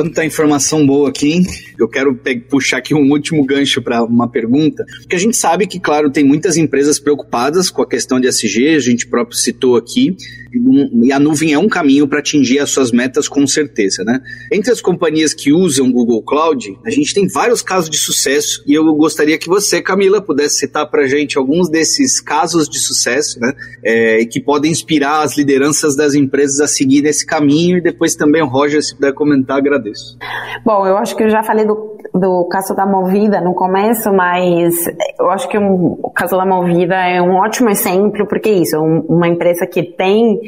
Quanta informação boa aqui, hein? Eu quero puxar aqui um último gancho para uma pergunta, porque a gente sabe que, claro, tem muitas empresas preocupadas com a questão de SG, a gente próprio citou aqui, e a nuvem é um caminho para atingir as suas metas com certeza, né? Entre as companhias que usam Google Cloud, a gente tem vários casos de sucesso e eu gostaria que você, Camila, pudesse citar para a gente alguns desses casos de sucesso, né? É, que podem inspirar as lideranças das empresas a seguir nesse caminho e depois também o Roger, se puder comentar, agradeço. Bom, eu acho que eu já falei do, do caso da Movida no começo, mas eu acho que um, o caso da Movida é um ótimo exemplo, porque é isso, um, uma empresa que tem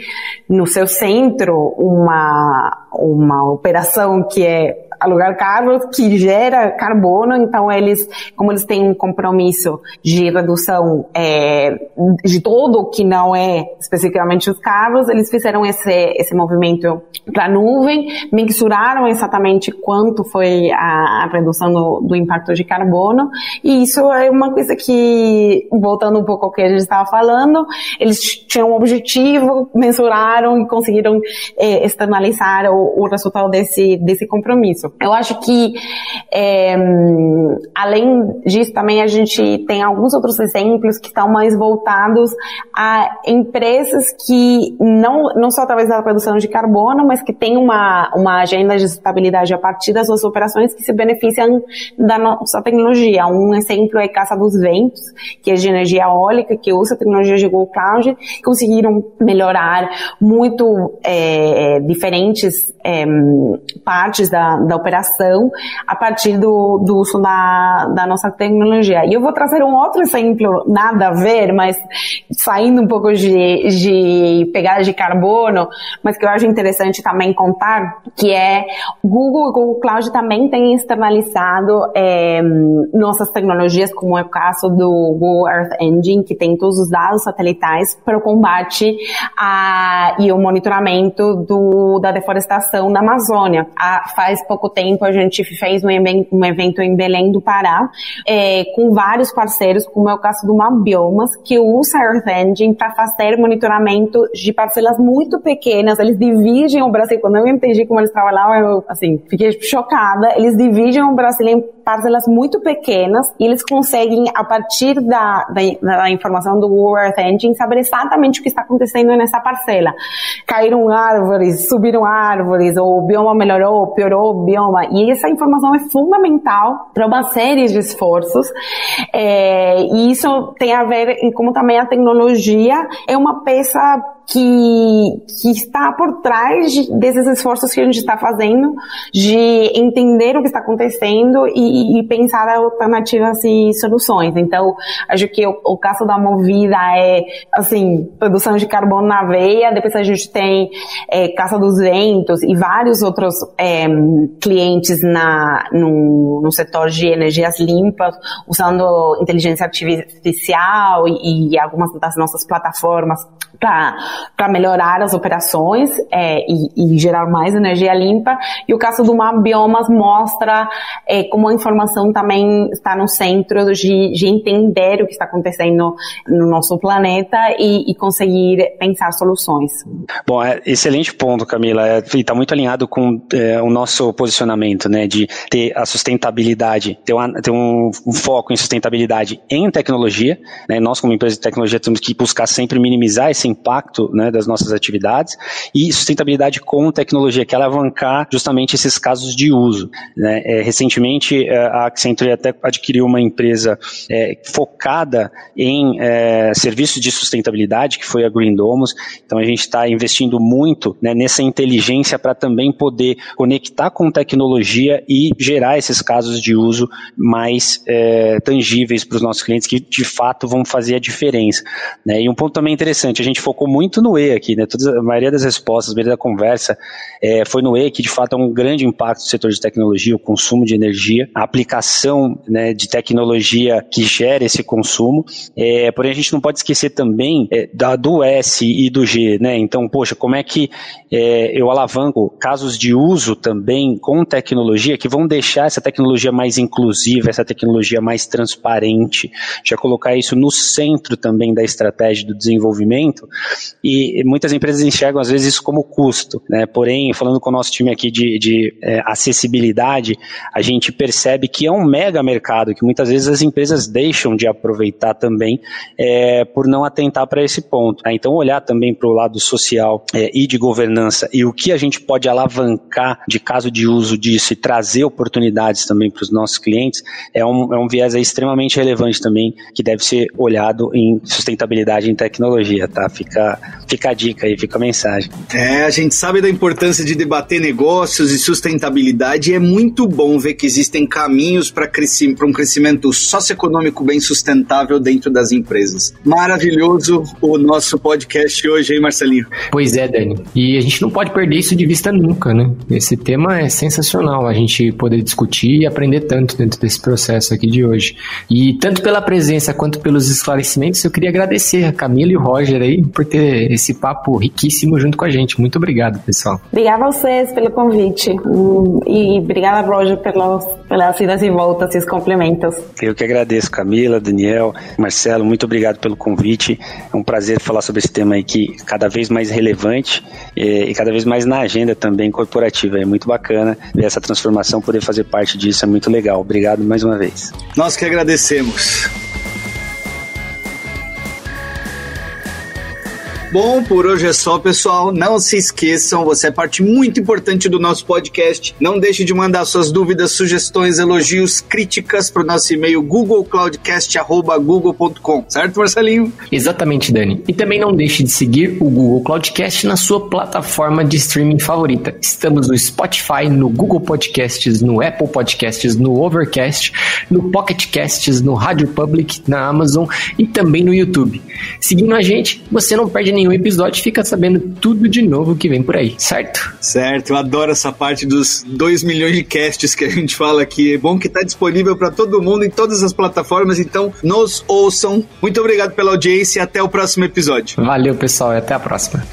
no seu centro uma, uma operação que é alugar carros que gera carbono, então eles, como eles têm um compromisso de redução é, de todo que não é especificamente os carros, eles fizeram esse, esse movimento para a nuvem, mensuraram exatamente quanto foi a, a redução do, do, impacto de carbono, e isso é uma coisa que, voltando um pouco ao que a gente estava falando, eles tinham um objetivo, mensuraram e conseguiram é, externalizar o, o resultado desse, desse compromisso. Eu acho que, é, além disso, também a gente tem alguns outros exemplos que estão mais voltados a empresas que não, não só através da produção de carbono, mas que têm uma, uma agenda de sustentabilidade a partir das suas operações que se beneficiam da nossa tecnologia. Um exemplo é Casa dos Ventos, que é de energia eólica, que usa a tecnologia de Google Cloud, conseguiram melhorar muito é, diferentes é, partes da, da operação a partir do, do uso da, da nossa tecnologia. E eu vou trazer um outro exemplo, nada a ver, mas saindo um pouco de, de pegada de carbono, mas que eu acho interessante também contar, que é Google e Google Cloud também têm externalizado é, nossas tecnologias, como é o caso do Google Earth Engine, que tem todos os dados satelitais para o combate a, e o monitoramento do, da deforestação na Amazônia. Há, faz pouco tempo a gente fez um, evento em Belém do Pará, é, com vários parceiros, como é o caso do Mabiomas, que usa Earth Engine para fazer monitoramento de parcelas muito pequenas. Eles dividem o Brasil, quando eu entendi como eles trabalhavam, eu, assim, fiquei chocada. Eles dividem o Brasil em parcelas muito pequenas e eles conseguem, a partir da, da, da informação do Google Earth Engine, saber exatamente o que está acontecendo nessa parcela. Caíram árvores, subiram árvores, ou o bioma melhorou, piorou E essa informação é fundamental para uma série de esforços. É, e isso tem a ver em como também a tecnologia é uma peça que, que está por trás de, desses esforços que a gente está fazendo de entender o que está acontecendo e, e pensar alternativas e soluções. Então, acho que o, o, caso da Movida é, assim, produção de carbono na veia, depois a gente tem é, Casa dos Ventos e vários outros é, clientes na, no, no setor de energias limpas, usando inteligência artificial e, e algumas das nossas plataformas para melhorar as operações é, e, e, gerar mais energia limpa. E o caso do Map Biomas mostra é, como a informação também está no centro de, de, entender o que está acontecendo no nosso planeta e, e conseguir pensar soluções. Bom, é, excelente ponto, Camila. É, está muito alinhado com é, o nosso posicionamento, né, de ter a sustentabilidade, ter, uma, ter um, um, foco em sustentabilidade em tecnologia. Né, nós, como empresa de tecnologia, temos que buscar sempre minimizar esse impacto né, das nossas atividades e sustentabilidade com tecnologia, que é alavancar justamente esses casos de uso. Né. É, recentemente, é, a Accenture até adquiriu uma empresa é, focada em é, serviços de sustentabilidade, que foi a Green Domus. Então, a gente está investindo muito né, nessa inteligência para também poder conectar com tecnologia e gerar esses casos de uso mais é, tangíveis para os nossos clientes, que de fato vão fazer a diferença. Né. E um ponto também interessante, a gente focou muito no E aqui, né? Toda, a maioria das respostas, a maioria da conversa é, foi no E, que de fato é um grande impacto no setor de tecnologia, o consumo de energia, a aplicação né, de tecnologia que gera esse consumo. É, porém, a gente não pode esquecer também é, da, do S e do G, né? Então, poxa, como é que é, eu alavanco casos de uso também com tecnologia que vão deixar essa tecnologia mais inclusiva, essa tecnologia mais transparente, já colocar isso no centro também da estratégia do desenvolvimento e muitas empresas enxergam às vezes isso como custo, né? Porém, falando com o nosso time aqui de, de é, acessibilidade, a gente percebe que é um mega mercado que muitas vezes as empresas deixam de aproveitar também é, por não atentar para esse ponto. Né? Então, olhar também para o lado social é, e de governança e o que a gente pode alavancar de caso de uso disso e trazer oportunidades também para os nossos clientes é um, é um viés extremamente relevante também que deve ser olhado em sustentabilidade em tecnologia, tá? Fica, fica a dica aí, fica a mensagem. É, a gente sabe da importância de debater negócios e sustentabilidade e é muito bom ver que existem caminhos para um crescimento socioeconômico bem sustentável dentro das empresas. Maravilhoso o nosso podcast hoje, hein, Marcelinho? Pois é, Dani. E a gente não pode perder isso de vista nunca, né? Esse tema é sensacional, a gente poder discutir e aprender tanto dentro desse processo aqui de hoje. E tanto pela presença quanto pelos esclarecimentos, eu queria agradecer a Camila e o Roger aí por ter esse papo riquíssimo junto com a gente. Muito obrigado, pessoal. Obrigada a vocês pelo convite. Hum, e obrigada, Roger, pelas, pelas idas e voltas e os complementos. Eu que agradeço, Camila, Daniel, Marcelo, muito obrigado pelo convite. É um prazer falar sobre esse tema aí que cada vez mais relevante e, e cada vez mais na agenda também corporativa. É muito bacana ver essa transformação, poder fazer parte disso, é muito legal. Obrigado mais uma vez. Nós que agradecemos. Bom, por hoje é só, pessoal. Não se esqueçam, você é parte muito importante do nosso podcast. Não deixe de mandar suas dúvidas, sugestões, elogios, críticas para o nosso e-mail googlecloudcast.google.com. Certo, Marcelinho? Exatamente, Dani. E também não deixe de seguir o Google Cloudcast na sua plataforma de streaming favorita. Estamos no Spotify, no Google Podcasts, no Apple Podcasts, no Overcast, no Pocket Casts, no Radio Public, na Amazon e também no YouTube. Seguindo a gente, você não perde nenhum nenhum episódio fica sabendo tudo de novo que vem por aí, certo? Certo, eu adoro essa parte dos 2 milhões de casts que a gente fala aqui. É bom que está disponível para todo mundo em todas as plataformas, então nos ouçam. Muito obrigado pela audiência e até o próximo episódio. Valeu, pessoal, e até a próxima.